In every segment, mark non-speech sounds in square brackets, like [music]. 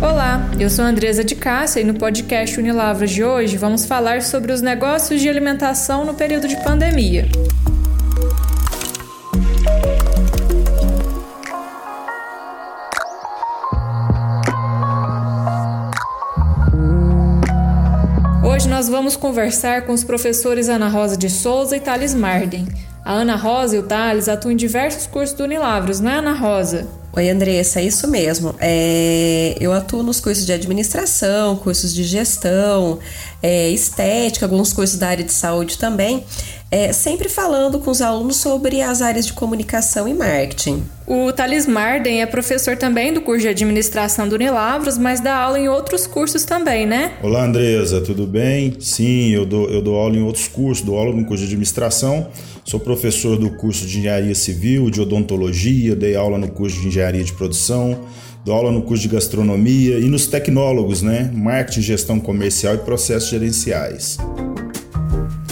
Olá, eu sou Andresa de Cássia e no podcast Unilavras de hoje vamos falar sobre os negócios de alimentação no período de pandemia. Hoje nós vamos conversar com os professores Ana Rosa de Souza e Thales Marden. A Ana Rosa e o Thales atuam em diversos cursos do Unilavros, não é, Ana Rosa? Oi, Andressa, é isso mesmo. É, eu atuo nos cursos de administração, cursos de gestão, é, estética, alguns cursos da área de saúde também, é, sempre falando com os alunos sobre as áreas de comunicação e marketing. O Thales Marden é professor também do curso de administração do Unilavros, mas dá aula em outros cursos também, né? Olá, Andresa, tudo bem? Sim, eu dou, eu dou aula em outros cursos, dou aula no curso de administração, sou professor do curso de engenharia civil, de odontologia, dei aula no curso de engenharia de produção, dou aula no curso de gastronomia e nos tecnólogos, né? Marketing, gestão comercial e processos gerenciais.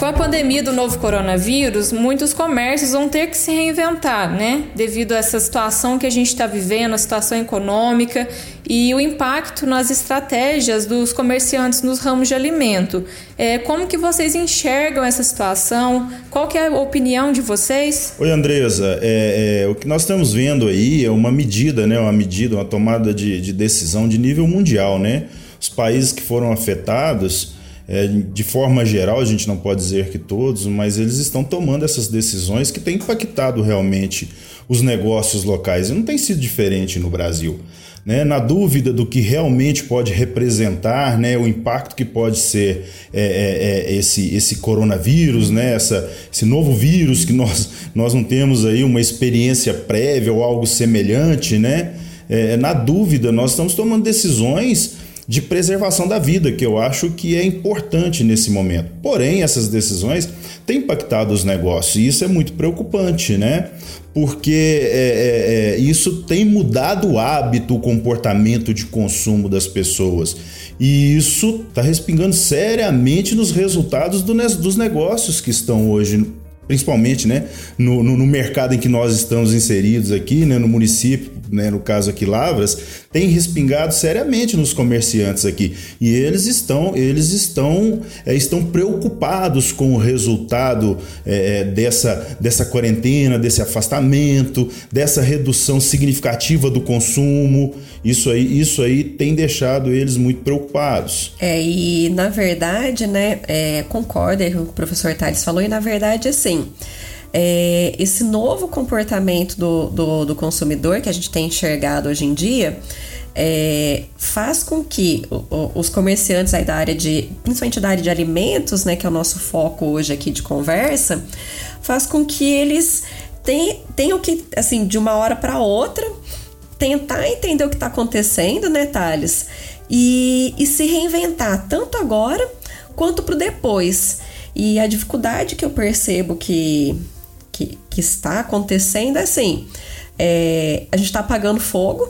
Com a pandemia do novo coronavírus, muitos comércios vão ter que se reinventar, né? Devido a essa situação que a gente está vivendo, a situação econômica e o impacto nas estratégias dos comerciantes nos ramos de alimento. É, como que vocês enxergam essa situação? Qual que é a opinião de vocês? Oi, Andresa. É, é, o que nós estamos vendo aí é uma medida, né? Uma medida, uma tomada de, de decisão de nível mundial, né? Os países que foram afetados é, de forma geral, a gente não pode dizer que todos, mas eles estão tomando essas decisões que têm impactado realmente os negócios locais. E não tem sido diferente no Brasil. Né? Na dúvida do que realmente pode representar, né? o impacto que pode ser é, é, é, esse, esse coronavírus, né? Essa, esse novo vírus que nós, nós não temos aí uma experiência prévia ou algo semelhante, né? É, na dúvida, nós estamos tomando decisões de preservação da vida, que eu acho que é importante nesse momento. Porém, essas decisões têm impactado os negócios e isso é muito preocupante, né? Porque é, é, é isso tem mudado o hábito, o comportamento de consumo das pessoas. E isso está respingando seriamente nos resultados do, dos negócios que estão hoje principalmente né, no, no, no, mercado em que nós estamos inseridos aqui, né, no município, né, no caso aqui Lavras, tem respingado seriamente nos comerciantes aqui. E eles estão, eles estão, é, estão preocupados com o resultado é, é, dessa, dessa quarentena, desse afastamento, dessa redução significativa do consumo. Isso aí, isso aí tem deixado eles muito preocupados. É, e na verdade, né, é, concorda o professor Tales falou, e na verdade, assim é, esse novo comportamento do, do, do, consumidor que a gente tem enxergado hoje em dia é, faz com que os comerciantes da área de, principalmente da área de alimentos, né, que é o nosso foco hoje aqui de conversa, faz com que eles tenham, tenham que, assim, de uma hora para outra, tentar entender o que está acontecendo, né, Thales? E, e se reinventar tanto agora quanto para depois. E a dificuldade que eu percebo que que, está acontecendo é assim: é, a gente está apagando fogo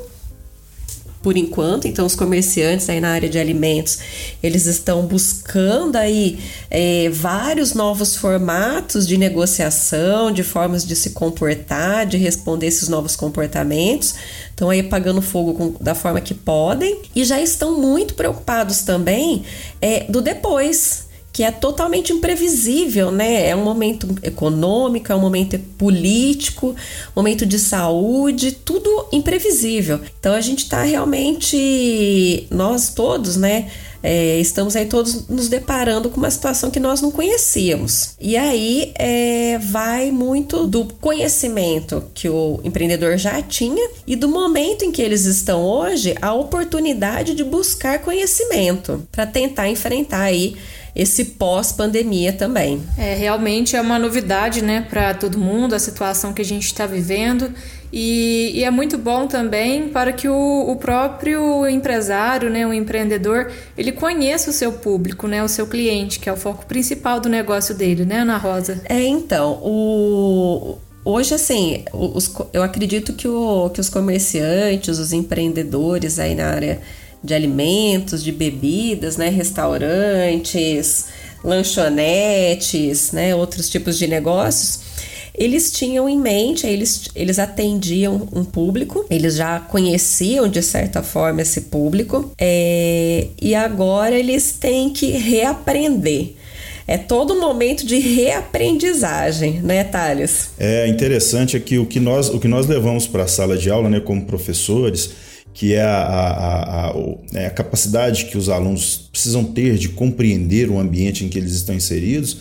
por enquanto, então os comerciantes aí na área de alimentos eles estão buscando aí é, vários novos formatos de negociação, de formas de se comportar, de responder esses novos comportamentos. Estão aí apagando fogo com, da forma que podem e já estão muito preocupados também é, do depois que é totalmente imprevisível, né? É um momento econômico, é um momento político, momento de saúde, tudo imprevisível. Então a gente está realmente, nós todos, né? É, estamos aí todos nos deparando com uma situação que nós não conhecíamos. E aí é, vai muito do conhecimento que o empreendedor já tinha e do momento em que eles estão hoje, a oportunidade de buscar conhecimento para tentar enfrentar aí esse pós-pandemia também. É, realmente é uma novidade, né, para todo mundo, a situação que a gente está vivendo. E, e, é muito bom também para que o, o, próprio empresário, né, o empreendedor, ele conheça o seu público, né, o seu cliente, que é o foco principal do negócio dele, né, Ana Rosa? É, então, o, hoje, assim, os, eu acredito que, o, que os comerciantes, os empreendedores aí na área de alimentos, de bebidas, né, restaurantes, lanchonetes, né, outros tipos de negócios, eles tinham em mente, eles, eles atendiam um público, eles já conheciam de certa forma esse público, é, e agora eles têm que reaprender. É todo um momento de reaprendizagem, né, Thales? É interessante aqui o que nós, o que nós levamos para a sala de aula, né, como professores, que é a, a, a, é a, capacidade que os alunos precisam ter de compreender o ambiente em que eles estão inseridos.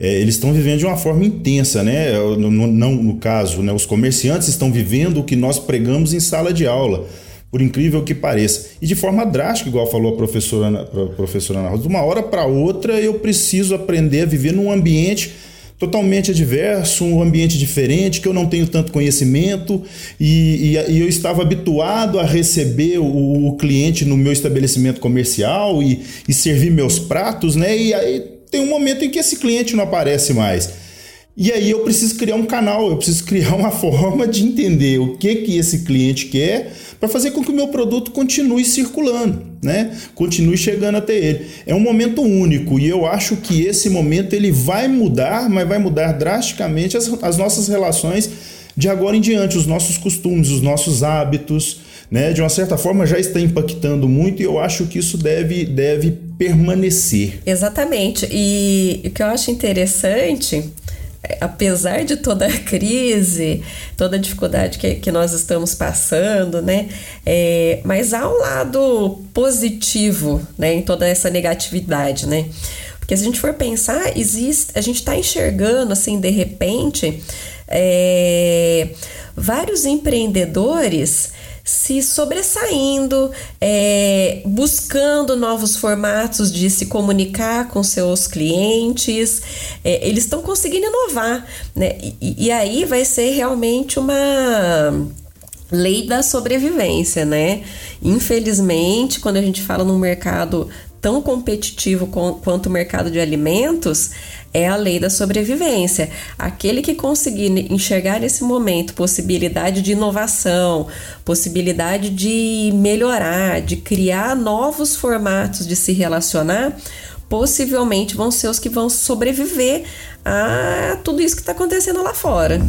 É, eles estão vivendo de uma forma intensa, né? No, no, não, no caso, né, os comerciantes estão vivendo o que nós pregamos em sala de aula por incrível que pareça. E de forma drástica, igual falou a professora, a professora Ana Rosa, de uma hora para outra eu preciso aprender a viver num ambiente totalmente adverso, um ambiente diferente, que eu não tenho tanto conhecimento e, e, e eu estava habituado a receber o, o, cliente no meu estabelecimento comercial e, e servir meus pratos, né? E aí tem um momento em que esse cliente não aparece mais. E aí eu preciso criar um canal, eu preciso criar uma [laughs] forma de entender o que que esse cliente quer para fazer com que o meu produto continue circulando, né? Continue chegando até ele. É um momento único e eu acho que esse momento ele vai mudar, mas vai mudar drasticamente as, as nossas relações de agora em diante, os nossos costumes, os nossos hábitos, né? De uma certa forma já está impactando muito e eu acho que isso deve, deve permanecer. Exatamente. E o que eu acho interessante apesar de toda a crise, toda a dificuldade que, que nós estamos passando, né? É, mas há um lado positivo, né, em toda essa negatividade, né? Porque se a gente for pensar, existe, a gente está enxergando assim de repente é, vários empreendedores se sobressaindo, é, buscando novos formatos de se comunicar com seus clientes. É, eles estão conseguindo inovar, né? E, e aí vai ser realmente uma lei da sobrevivência, né? Infelizmente, quando a gente fala num mercado tão competitivo quanto o mercado de alimentos, é a lei da sobrevivência. Aquele que conseguir enxergar nesse momento possibilidade de inovação, possibilidade de melhorar, de criar novos formatos de se relacionar, possivelmente vão ser os que vão sobreviver a tudo isso que está acontecendo lá fora.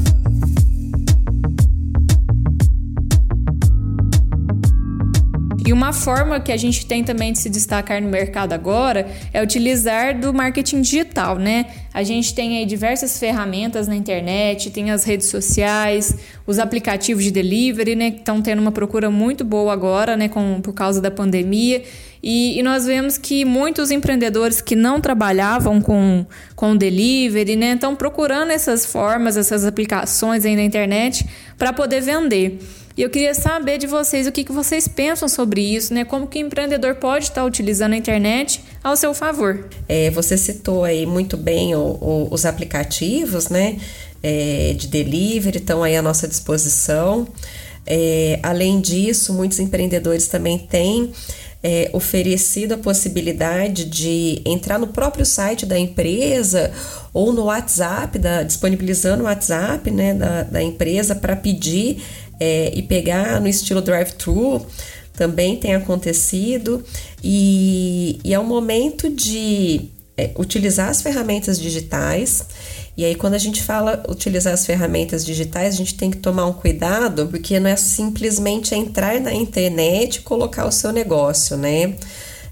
E uma forma que a gente tem também de se destacar no mercado agora é utilizar do marketing digital, né? A gente tem aí diversas ferramentas na internet, tem as redes sociais, os aplicativos de delivery, né, que estão tendo uma procura muito boa agora, né, com, por causa da pandemia. E, e, nós vemos que muitos empreendedores que não trabalhavam com, com delivery, né, estão procurando essas formas, essas aplicações aí na internet para poder vender. E eu queria saber de vocês o que, que vocês pensam sobre isso, né? Como que o empreendedor pode estar utilizando a internet ao seu favor. É, você citou aí muito bem o, o, os aplicativos, né? É, de delivery estão aí à nossa disposição. É, além disso, muitos empreendedores também têm é, oferecido a possibilidade de entrar no próprio site da empresa ou no WhatsApp, da, disponibilizando o WhatsApp né, da, da empresa para pedir é, e pegar no estilo drive-thru também tem acontecido e, e é um momento de é, utilizar as ferramentas digitais. E aí, quando a gente fala utilizar as ferramentas digitais, a gente tem que tomar um cuidado, porque não é simplesmente entrar na internet e colocar o seu negócio, né?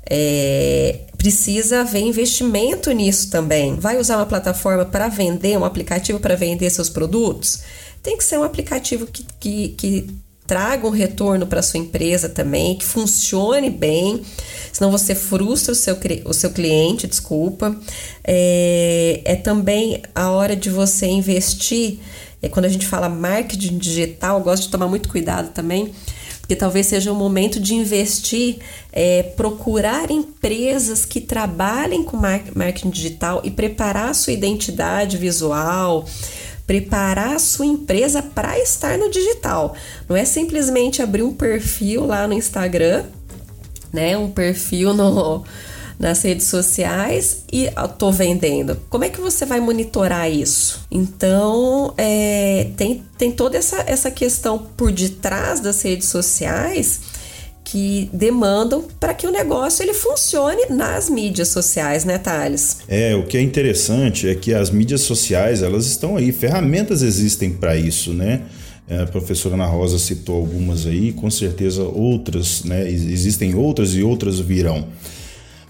É, precisa haver investimento nisso também. Vai usar uma plataforma para vender, um aplicativo para vender seus produtos? Tem que ser um aplicativo que, que, que traga um retorno para sua empresa também, que funcione bem, senão você frustra o seu, o seu cliente, desculpa. É, é também a hora de você investir. É, quando a gente fala marketing digital, gosto de tomar muito cuidado também, porque talvez seja o momento de investir, é, procurar empresas que trabalhem com marketing digital e preparar a sua identidade visual preparar a sua empresa para estar no digital. Não é simplesmente abrir um perfil lá no Instagram, né? Um perfil no, nas redes sociais e tô vendendo. Como é que você vai monitorar isso? Então, é, tem, tem toda essa, essa questão por detrás das redes sociais que demandam para que o negócio ele funcione nas mídias sociais, né, Thales? É, o que é interessante é que as mídias sociais, elas estão aí, ferramentas existem para isso, né? É, a professora Ana Rosa citou algumas aí, com certeza outras, né? Existem outras e outras virão.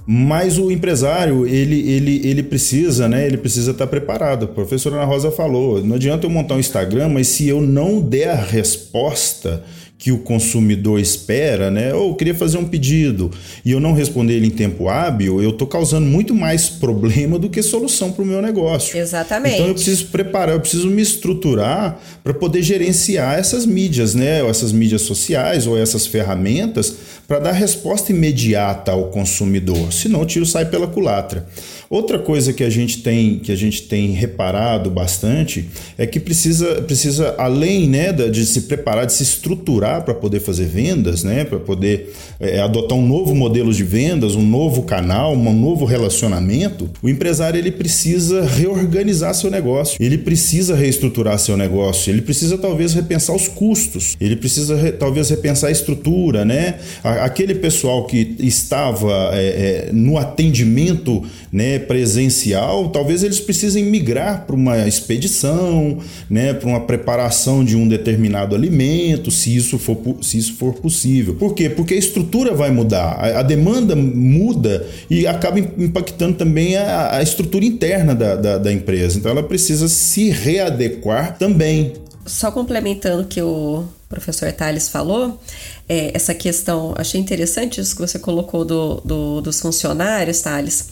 Mas o empresário, ele, ele, ele precisa, né? Ele precisa estar preparado. A professora Ana Rosa falou: não adianta eu montar um Instagram, mas se eu não der a resposta que o consumidor espera, né? Ou eu queria fazer um pedido e eu não responder ele em tempo hábil, eu estou causando muito mais problema do que solução para o meu negócio. Exatamente. Então eu preciso preparar, eu preciso me estruturar para poder gerenciar essas mídias, né? Ou essas mídias sociais ou essas ferramentas para dar resposta imediata ao consumidor. Senão o tiro sai pela culatra. Outra coisa que a gente tem que a gente tem reparado bastante é que precisa, precisa além né, de se preparar, de se estruturar para poder fazer vendas, né, para poder é, adotar um novo modelo de vendas, um novo canal, um novo relacionamento, o empresário ele precisa reorganizar seu negócio, ele precisa reestruturar seu negócio, ele precisa talvez repensar os custos, ele precisa re, talvez repensar a estrutura, né? Aquele pessoal que estava é, é, no atendimento né, presencial, talvez eles precisem migrar para uma expedição, né, para uma preparação de um determinado alimento, se isso for, se isso for possível. Por quê? Porque a estrutura vai mudar, a, a demanda muda e acaba impactando também a, a estrutura interna da, da, da empresa. Então ela precisa se readequar também. Só complementando o que o professor Tales falou, é, essa questão, achei interessante isso que você colocou do, do dos funcionários, Thales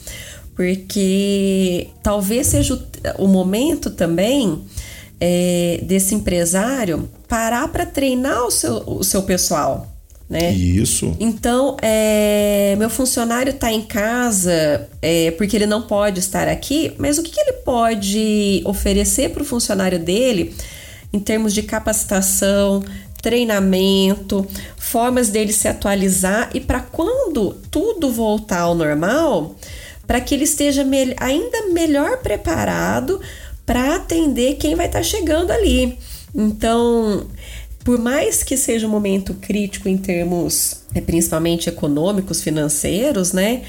porque talvez seja o, o momento também é, desse empresário parar para treinar o seu, o seu pessoal. Né? Isso. Então, é, meu funcionário está em casa é, porque ele não pode estar aqui, mas o que, que ele pode oferecer para o funcionário dele em termos de capacitação, treinamento, formas dele se atualizar e para quando tudo voltar ao normal, para que ele esteja me ainda melhor preparado para atender quem vai estar tá chegando ali. Então, por mais que seja um momento crítico em termos é, principalmente econômicos, financeiros, né?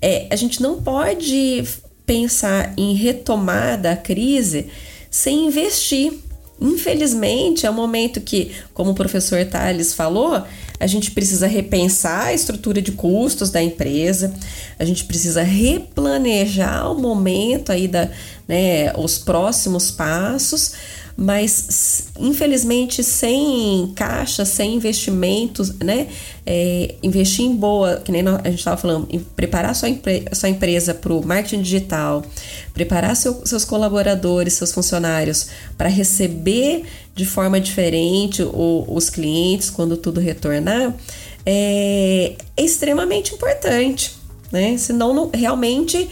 É, a gente não pode pensar em retomar da crise sem investir. Infelizmente, é um momento que, como o professor Tales falou, a gente precisa repensar a estrutura de custos da empresa, a gente precisa replanejar o momento aí da, né, os próximos passos, mas infelizmente sem caixa, sem investimentos, né? É, investir em boa, que nem a gente estava falando, preparar sua, empre sua empresa para o marketing digital, preparar seu, seus colaboradores, seus funcionários para receber de forma diferente o, os clientes quando tudo retornar, é, é extremamente importante, né? Senão não, realmente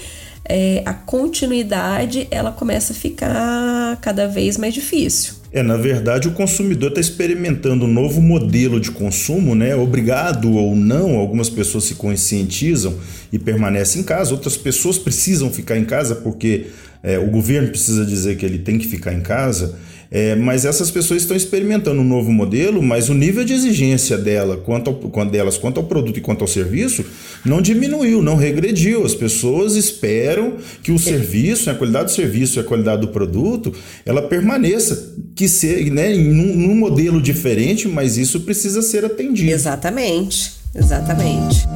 é, a continuidade ela começa a ficar cada vez mais difícil. É, na verdade, o consumidor está experimentando um novo modelo de consumo, né? Obrigado ou não, algumas pessoas se conscientizam e permanecem em casa, outras pessoas precisam ficar em casa porque é, o governo precisa dizer que ele tem que ficar em casa. É, mas essas pessoas estão experimentando um novo modelo, mas o nível de exigência dela, quanto ao, delas quanto ao produto e quanto ao serviço não diminuiu, não regrediu. As pessoas esperam que o serviço, a qualidade do serviço e a qualidade do produto, ela permaneça, que ser, né, num, num modelo diferente, mas isso precisa ser atendido. Exatamente, exatamente.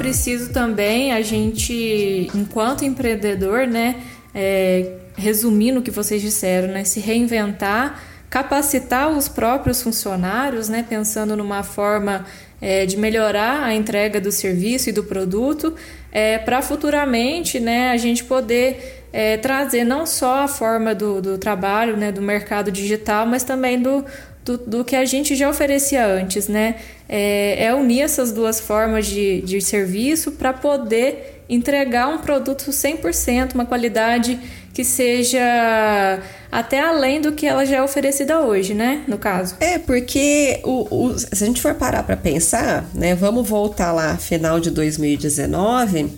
Preciso também a gente, enquanto empreendedor, né, é, resumindo o que vocês disseram, né, se reinventar, capacitar os próprios funcionários, né, pensando numa forma é, de melhorar a entrega do serviço e do produto, é, para futuramente, né, a gente poder é, trazer não só a forma do, do trabalho, né, do mercado digital, mas também do, do, do que a gente já oferecia antes, né? É, é unir essas duas formas de, de serviço para poder entregar um produto 100%, uma qualidade que seja até além do que ela já é oferecida hoje, né? No caso. É, porque o, o, se a gente for parar para pensar, né? Vamos voltar lá, final de 2019,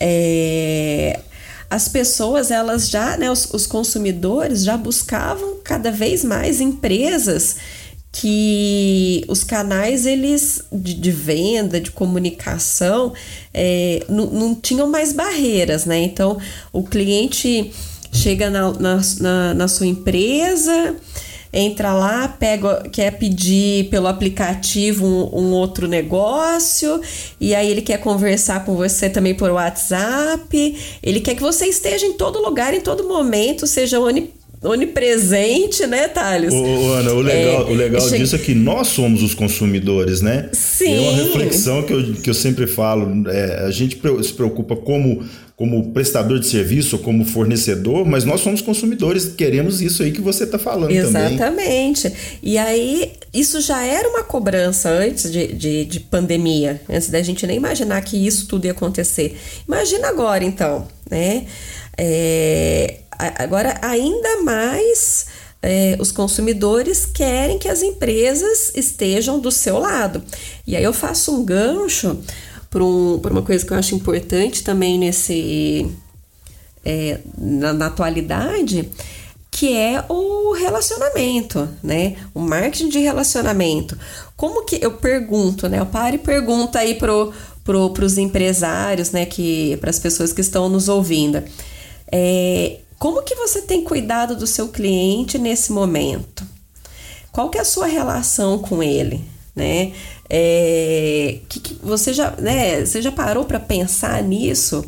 é, as pessoas, elas já, né, os, os consumidores já buscavam cada vez mais empresas que os canais eles de, de venda, de comunicação, é, não, tinham mais barreiras, né? Então o cliente chega na, na, na, na sua empresa, entra lá, pega, quer pedir pelo aplicativo um, um, outro negócio, e aí ele quer conversar com você também por WhatsApp. Ele quer que você esteja em todo lugar, em todo momento, seja onipotente onipresente, né, Thales? Ô, Ana, o legal, é, o legal disso é que nós somos os consumidores, né? Sim. É uma reflexão que eu, que eu sempre falo. É, a gente se preocupa como, como prestador de serviço, como fornecedor, mas nós somos consumidores, queremos isso aí que você está falando Exatamente. também. Exatamente. E aí, isso já era uma cobrança antes de, de, de pandemia, antes da gente nem imaginar que isso tudo ia acontecer. Imagina agora, então, né? É, Agora, ainda mais é, os consumidores querem que as empresas estejam do seu lado. E aí eu faço um gancho para um, uma coisa que eu acho importante também nesse é, na, na, atualidade, que é o relacionamento, né? O marketing de relacionamento. Como que eu pergunto, né? Eu paro e pergunto aí pro, pro, os empresários, né? Que para as pessoas que estão nos ouvindo. É, como que você tem cuidado do seu cliente nesse momento? Qual que é a sua relação com ele, né? É, que, que você já, né? Você já parou para pensar nisso?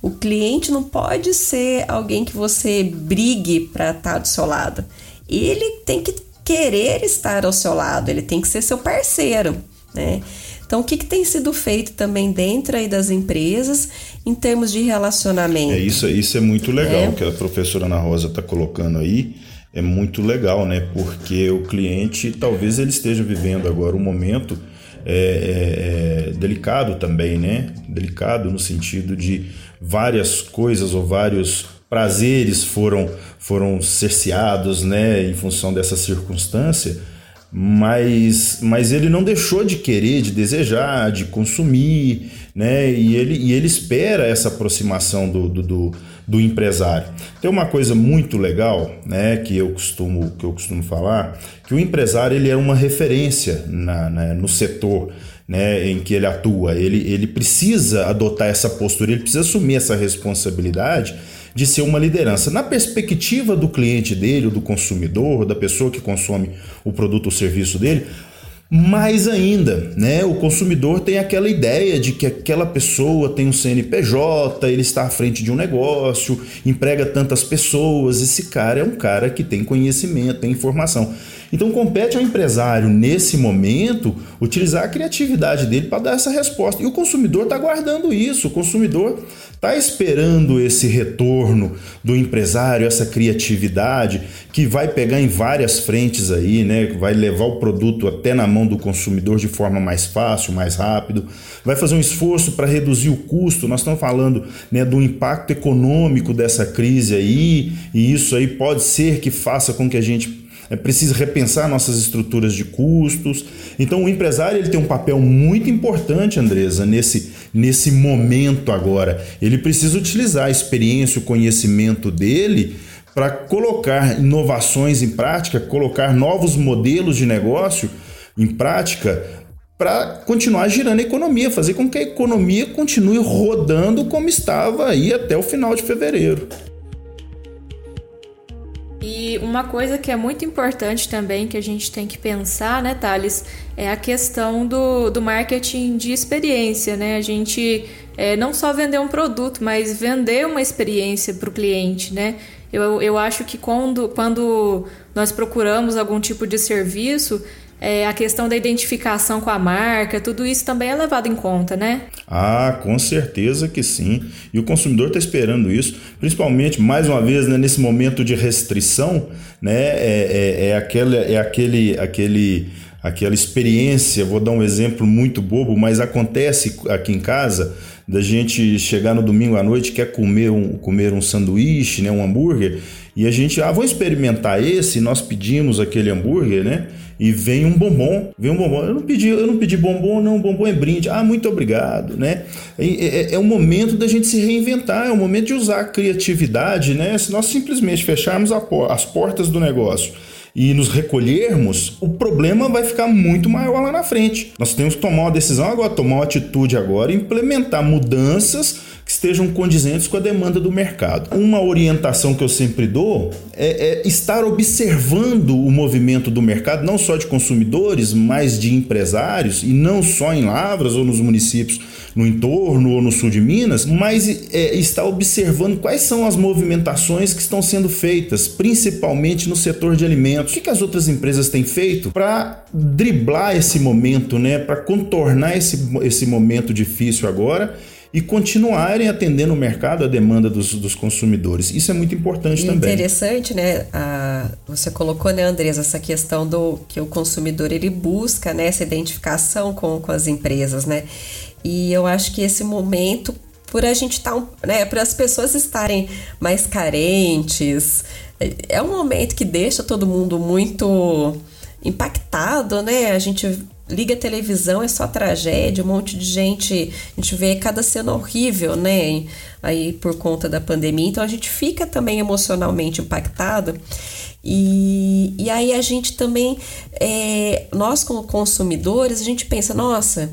O cliente não pode ser alguém que você brigue para estar tá do seu lado. Ele tem que querer estar ao seu lado, ele tem que ser seu parceiro, né? Então, o que, que tem sido feito também dentro aí das empresas em termos de relacionamento? É isso, isso é muito legal é. que a professora Ana Rosa está colocando aí. É muito legal, né? Porque o cliente talvez ele esteja vivendo agora um momento é, é, é, delicado também, né? Delicado no sentido de várias coisas ou vários prazeres foram foram cerceados, né? Em função dessa circunstância mas, mas ele não deixou de querer, de desejar, de consumir, né? E ele, e ele espera essa aproximação do, do, do, do empresário. Tem uma coisa muito legal, né? Que eu costumo, que eu costumo falar, que o empresário ele é uma referência na, na no setor. Né, em que ele atua, ele, ele precisa adotar essa postura, ele precisa assumir essa responsabilidade de ser uma liderança. Na perspectiva do cliente dele, do consumidor, da pessoa que consome o produto ou serviço dele, mais ainda, né? O consumidor tem aquela ideia de que aquela pessoa tem um CNPJ, ele está à frente de um negócio, emprega tantas pessoas. Esse cara é um cara que tem conhecimento, tem informação. Então compete ao empresário, nesse momento, utilizar a criatividade dele para dar essa resposta. E o consumidor está guardando isso, o consumidor está esperando esse retorno do empresário, essa criatividade que vai pegar em várias frentes aí, né? Vai levar o produto até na mão do consumidor de forma mais fácil, mais rápido, vai fazer um esforço para reduzir o custo. Nós estamos falando né, do impacto econômico dessa crise aí, e isso aí pode ser que faça com que a gente é repensar nossas estruturas de custos. Então, o empresário ele tem um papel muito importante, Andresa, nesse, nesse momento agora. Ele precisa utilizar a experiência, o conhecimento dele para colocar inovações em prática, colocar novos modelos de negócio em prática para continuar girando a economia, fazer com que a economia continue rodando como estava aí até o final de fevereiro. E uma coisa que é muito importante também que a gente tem que pensar, né, Thales, é a questão do, do marketing de experiência, né? A gente é, não só vender um produto, mas vender uma experiência para o cliente, né? Eu, eu acho que quando, quando nós procuramos algum tipo de serviço, é, a questão da identificação com a marca, tudo isso também é levado em conta, né? Ah, com certeza que sim. E o consumidor está esperando isso, principalmente, mais uma vez, né, nesse momento de restrição, né, é, é, é, aquele, é aquele, aquele, aquela experiência, vou dar um exemplo muito bobo, mas acontece aqui em casa, da gente chegar no domingo à noite quer comer um, comer um sanduíche, né, um hambúrguer, e a gente, ah, vou experimentar esse, nós pedimos aquele hambúrguer, né? E vem um bombom, vem um bombom. Eu não pedi, eu não pedi bombom, não, bombom é brinde. Ah, muito obrigado, né? É, é, é o momento da gente se reinventar, é o momento de usar a criatividade, né? Se nós simplesmente fecharmos as portas do negócio e nos recolhermos, o problema vai ficar muito maior lá na frente. Nós temos que tomar uma decisão agora, tomar uma atitude agora, implementar mudanças que estejam condizentes com a demanda do mercado. Uma orientação que eu sempre dou é, é, estar observando o movimento do mercado, não só de consumidores, mas de empresários, e não só em Lavras ou nos municípios no entorno ou no sul de Minas, mas é, está observando quais são as movimentações que estão sendo feitas, principalmente no setor de alimentos. O que, que as outras empresas têm feito para driblar esse momento, né? para contornar esse, esse momento difícil agora e continuarem atendendo o mercado, a demanda dos, dos consumidores. Isso é muito importante e também. Interessante, né? A, você colocou, né, Andresa, essa questão do que o consumidor ele busca, né, essa identificação com, com as empresas, né? E eu acho que esse momento, por a gente estar, tá, né, para as pessoas estarem mais carentes, é, é um momento que deixa todo mundo muito impactado, né? A gente liga a televisão, é só tragédia, um monte de gente, a gente vê cada cena horrível, né? Aí por conta da pandemia, então a gente fica também emocionalmente impactado. E, e aí a gente também, é, nós como consumidores, a gente pensa, nossa,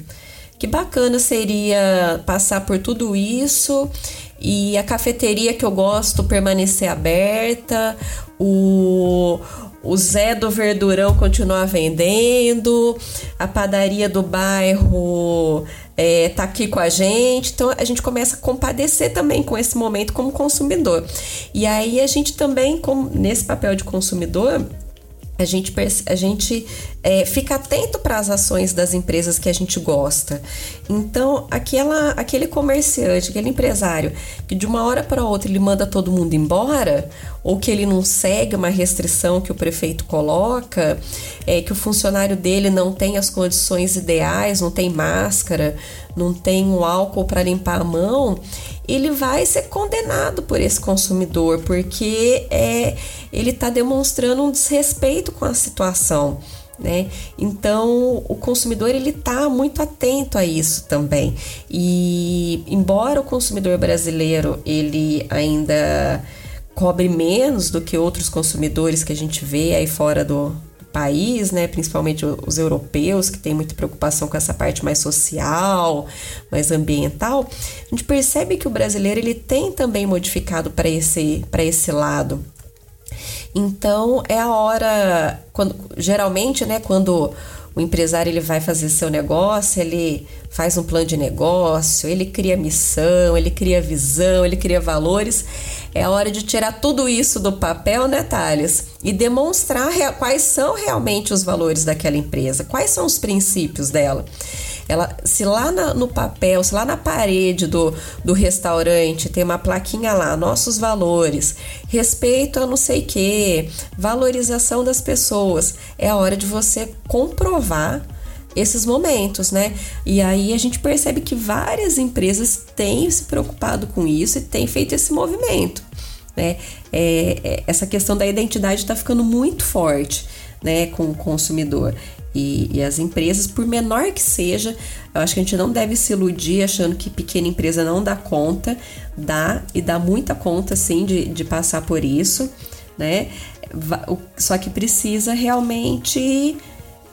que bacana seria passar por tudo isso e a cafeteria que eu gosto permanecer aberta, o, o Zé do Verdurão continuar vendendo, a padaria do bairro é, tá aqui com a gente. Então a gente começa a compadecer também com esse momento como consumidor. E aí a gente também, nesse papel de consumidor, a gente, a gente é, fica atento para as ações das empresas que a gente gosta. Então, aquela, aquele comerciante, aquele empresário que de uma hora para outra ele manda todo mundo embora, ou que ele não segue uma restrição que o prefeito coloca, é, que o funcionário dele não tem as condições ideais, não tem máscara, não tem um álcool para limpar a mão, ele vai ser condenado por esse consumidor, porque é, ele está demonstrando um desrespeito com a situação. Né? Então o consumidor ele está muito atento a isso também e embora o consumidor brasileiro ele ainda cobre menos do que outros consumidores que a gente vê aí fora do, país, né, principalmente os europeus, que têm muita preocupação com essa parte mais social, mais ambiental, a gente percebe que o brasileiro ele tem também modificado para esse, esse lado. Então é a hora, quando, geralmente, né, quando o empresário ele vai fazer seu negócio, ele faz um plano de negócio, ele cria missão, ele cria visão, ele cria valores. É hora de tirar tudo isso do papel, né, Thales? E demonstrar quais são realmente os valores daquela empresa, quais são os princípios dela. Ela, se lá na, no papel, se lá na parede do, do restaurante tem uma plaquinha lá, nossos valores, respeito a não sei que, valorização das pessoas, é a hora de você comprovar esses momentos, né? E aí a gente percebe que várias empresas têm se preocupado com isso e têm feito esse movimento, né? É, é, essa questão da identidade está ficando muito forte, né, com o consumidor. E, e, as empresas, por menor que seja, eu acho que a gente não deve se iludir achando que pequena empresa não dá conta, dá e dá muita conta sim de, de passar por isso, né? Só que precisa realmente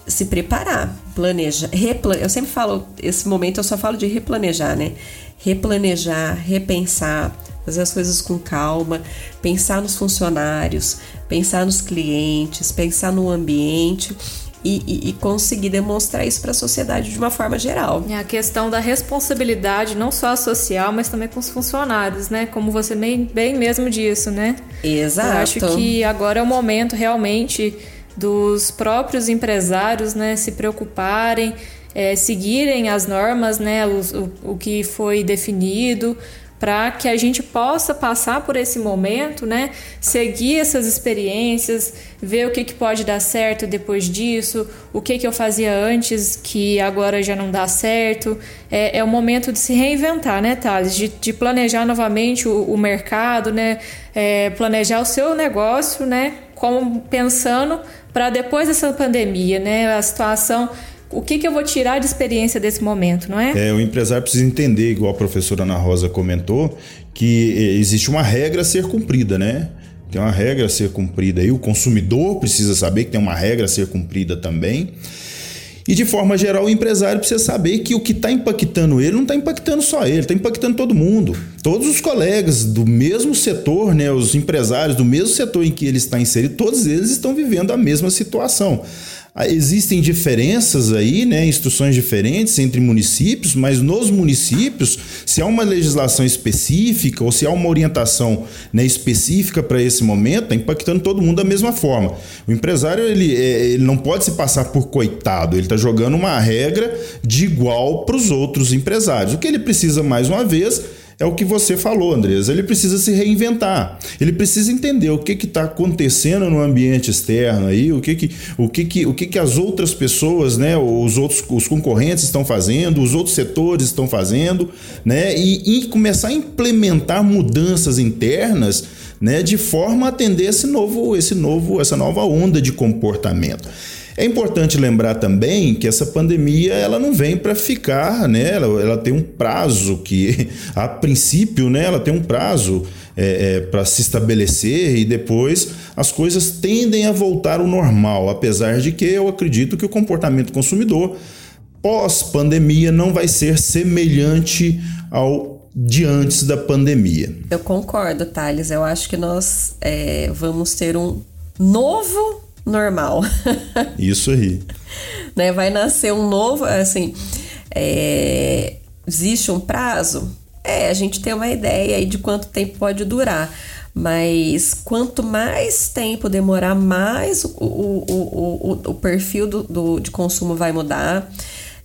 se preparar, planejar, replan eu sempre falo, esse momento eu só falo de replanejar, né? Replanejar, repensar, fazer as coisas com calma, pensar nos funcionários, pensar nos clientes, pensar no ambiente e, e, e conseguir demonstrar isso para a sociedade de uma forma geral. É a questão da responsabilidade, não só social, mas também com os funcionários, né? Como você bem, bem mesmo disso, né? Exato. Eu acho que agora é o momento realmente dos próprios empresários, né, se preocuparem, é, seguirem as normas, né, o, o, o que foi definido, para que a gente possa passar por esse momento, né? Seguir essas experiências, ver o que, que pode dar certo depois disso, o que, que eu fazia antes que agora já não dá certo. É, é o momento de se reinventar, né, Thales? De, de planejar novamente o, o mercado, né? É, planejar o seu negócio, né? Como pensando para depois dessa pandemia, né? A situação o que, que eu vou tirar de experiência desse momento, não é? É, o empresário precisa entender, igual a professora Ana Rosa comentou, que eh, existe uma regra a ser cumprida, né? Tem uma regra a ser cumprida e o consumidor precisa saber que tem uma regra a ser cumprida também. E de forma geral, o empresário precisa saber que o que está impactando ele não está impactando só ele, está impactando todo mundo. Todos os colegas do mesmo setor, né, os empresários do mesmo setor em que ele está inserido, todos eles estão vivendo a mesma situação. Ah, existem diferenças aí, né, instruções diferentes entre municípios, mas nos municípios, se há uma legislação específica ou se há uma orientação né, específica para esse momento, está impactando todo mundo da mesma forma. O empresário ele, é, ele não pode se passar por coitado, ele está jogando uma regra de igual para os outros empresários. O que ele precisa, mais uma vez, é o que você falou, Andresa. Ele precisa se reinventar. Ele precisa entender o que está acontecendo no ambiente externo aí, o que, que, o que, que, o que, que as outras pessoas, né, os outros os concorrentes estão fazendo, os outros setores estão fazendo, né, e, e começar a implementar mudanças internas, né, de forma a atender esse novo, esse novo, essa nova onda de comportamento. É importante lembrar também que essa pandemia ela não vem para ficar, né? Ela, ela, tem um prazo que, [laughs] a princípio, né? Ela tem um prazo é, é, para se estabelecer e depois as coisas tendem a voltar ao normal, apesar de que eu acredito que o comportamento consumidor pós-pandemia não vai ser semelhante ao de antes da pandemia. Eu concordo, Thales. Eu acho que nós é, vamos ter um novo normal. [laughs] Isso aí. né? Vai nascer um novo, assim, é, existe um prazo? É, a gente tem uma ideia aí de quanto tempo pode durar. Mas quanto mais tempo demorar, mais o, o, o, o, o perfil do, do, de consumo vai mudar,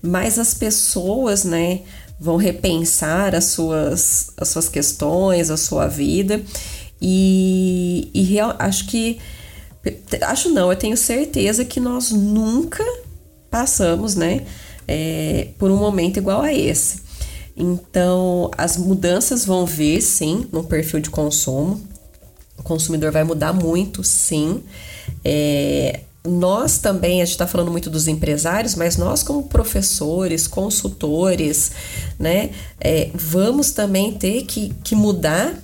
mais as pessoas, né, vão repensar as suas, as suas questões, a sua vida. E, e real, acho que Acho não, eu tenho certeza que nós nunca passamos, né, é, por um momento igual a esse. Então, as mudanças vão vir, sim, no perfil de consumo. O consumidor vai mudar muito, sim. É, nós também, a gente está falando muito dos empresários, mas nós, como professores, consultores, né, é, vamos também ter que, que mudar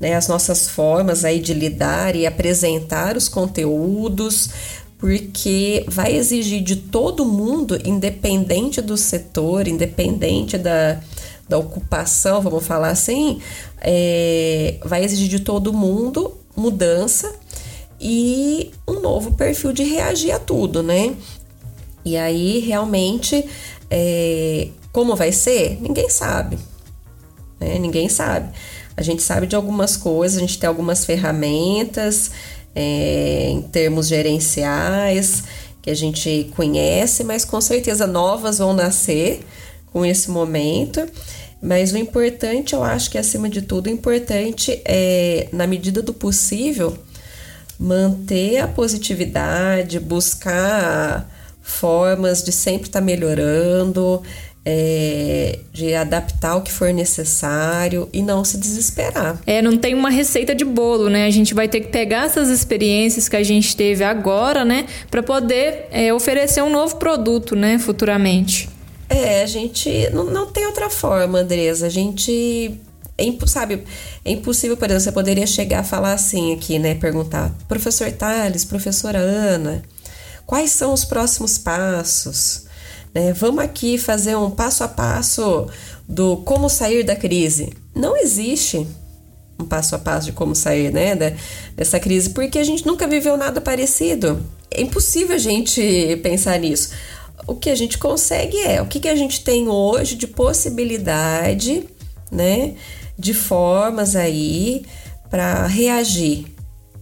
né, as nossas formas aí de lidar e apresentar os conteúdos, porque vai exigir de todo mundo, independente do setor, independente da, da ocupação, vamos falar assim, é, vai exigir de todo mundo mudança e um novo perfil de reagir a tudo, né? E aí, realmente, é, como vai ser? Ninguém sabe. Né? Ninguém sabe. A gente sabe de algumas coisas, a gente tem algumas ferramentas é, em termos gerenciais que a gente conhece, mas com certeza novas vão nascer com esse momento. Mas o importante, eu acho que acima de tudo, o importante é, na medida do possível, manter a positividade, buscar formas de sempre estar tá melhorando, é, de adaptar o que for necessário e não se desesperar. É, não tem uma receita de bolo, né? A gente vai ter que pegar essas experiências que a gente teve agora, né, para poder é, oferecer um novo produto, né, futuramente. É, a gente não, não tem outra forma, Andresa. A gente é, sabe, é impossível, por exemplo, você poderia chegar a falar assim aqui, né? Perguntar, professor Thales, professora Ana, quais são os próximos passos? Né? Vamos aqui fazer um passo a passo do como sair da crise. Não existe um passo a passo de como sair né, dessa crise, porque a gente nunca viveu nada parecido. É impossível a gente pensar nisso. O que a gente consegue é o que, que a gente tem hoje de possibilidade, né, de formas aí para reagir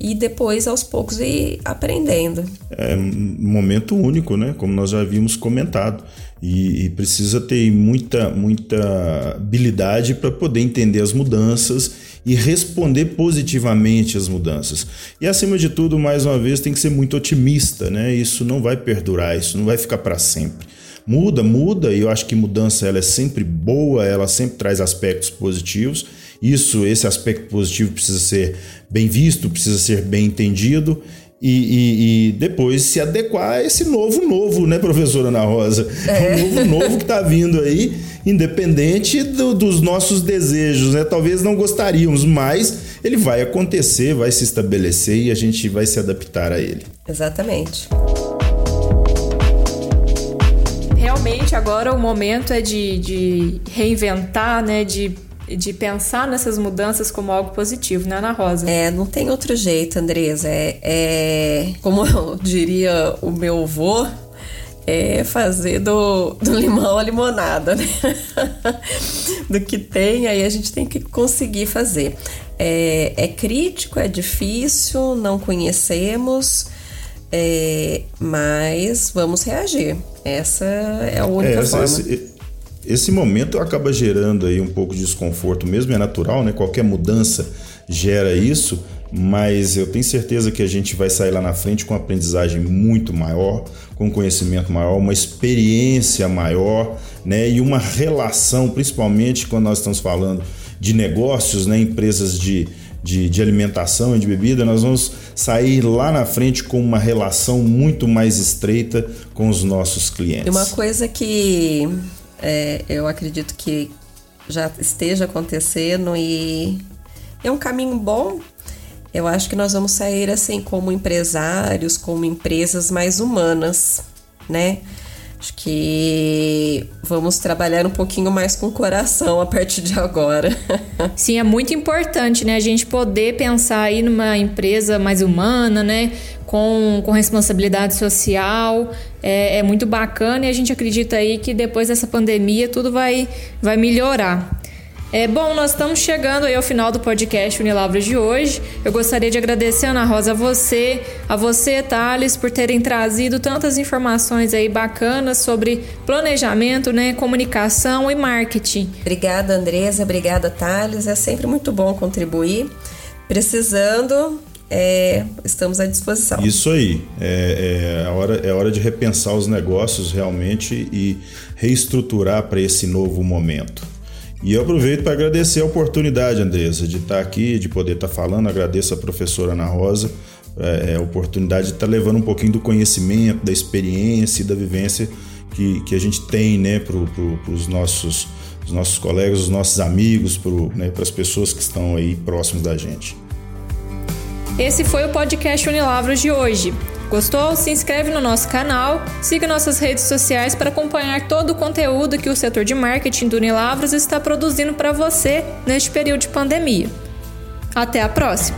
e depois aos poucos ir aprendendo. É um momento único, né? Como nós já havíamos comentado. E, e precisa ter muita, muita habilidade para poder entender as mudanças e responder positivamente às mudanças. E acima de tudo, mais uma vez, tem que ser muito otimista, né? Isso não vai perdurar, isso não vai ficar para sempre. Muda, muda, e eu acho que mudança ela é sempre boa, ela sempre traz aspectos positivos. Isso, esse aspecto positivo precisa ser bem visto, precisa ser bem entendido e, e, e, depois se adequar a esse novo novo, né, professora Ana Rosa? É. Um novo novo que está vindo aí, independente do, dos nossos desejos, né? Talvez não gostaríamos, mas ele vai acontecer, vai se estabelecer e a gente vai se adaptar a ele. Exatamente. Realmente agora o momento é de, de reinventar, né? De de pensar nessas mudanças como algo positivo, né, Ana Rosa? É, não tem outro jeito, Andresa. É, é como [laughs] eu diria o meu avô, é fazer do, do limão a limonada, né? [laughs] do que tem, aí a gente tem que conseguir fazer. É, é crítico, é difícil, não conhecemos, é, mas vamos reagir. Essa é a única é, forma. Esse, esse momento acaba gerando aí um pouco de desconforto mesmo, é natural, né? Qualquer mudança gera isso, mas eu tenho certeza que a gente vai sair lá na frente com uma aprendizagem muito maior, com conhecimento maior, uma experiência maior, né? E uma relação, principalmente quando nós estamos falando de negócios, né? Empresas de, de, de, alimentação e de bebida, nós vamos sair lá na frente com uma relação muito mais estreita com os nossos clientes. Uma coisa que é, eu acredito que já esteja acontecendo e é um caminho bom. Eu acho que nós vamos sair assim como empresários, como empresas mais humanas, né? Acho que vamos trabalhar um pouquinho mais com o coração a partir de agora. [laughs] Sim, é muito importante, né? A gente poder pensar aí numa empresa mais humana, né? Com, com responsabilidade social. É, é muito bacana e a gente acredita aí que depois dessa pandemia tudo vai, vai melhorar. É, bom, nós estamos chegando aí ao final do podcast Unilavros de hoje. Eu gostaria de agradecer, Ana Rosa, a você, a você, Thales, por terem trazido tantas informações aí bacanas sobre planejamento, né, comunicação e marketing. Obrigada, Andresa. Obrigada, Thales. É sempre muito bom contribuir. Precisando, é, estamos à disposição. Isso aí. É, é, a hora, é hora de repensar os negócios realmente e reestruturar para esse novo momento. E eu aproveito para agradecer a oportunidade, Andressa, de estar aqui, de poder estar falando. Agradeço a professora Ana Rosa é, a oportunidade de estar levando um pouquinho do conhecimento, da experiência e da vivência que, que a gente tem né, para pro, os nossos, os nossos colegas, os nossos amigos, para né, as pessoas que estão aí próximos da gente. Esse foi o podcast Unilavros de hoje. Gostou? Se inscreve no nosso canal, siga nossas redes sociais para acompanhar todo o conteúdo que o setor de marketing do Unilavros está produzindo para você neste período de pandemia. Até a próxima!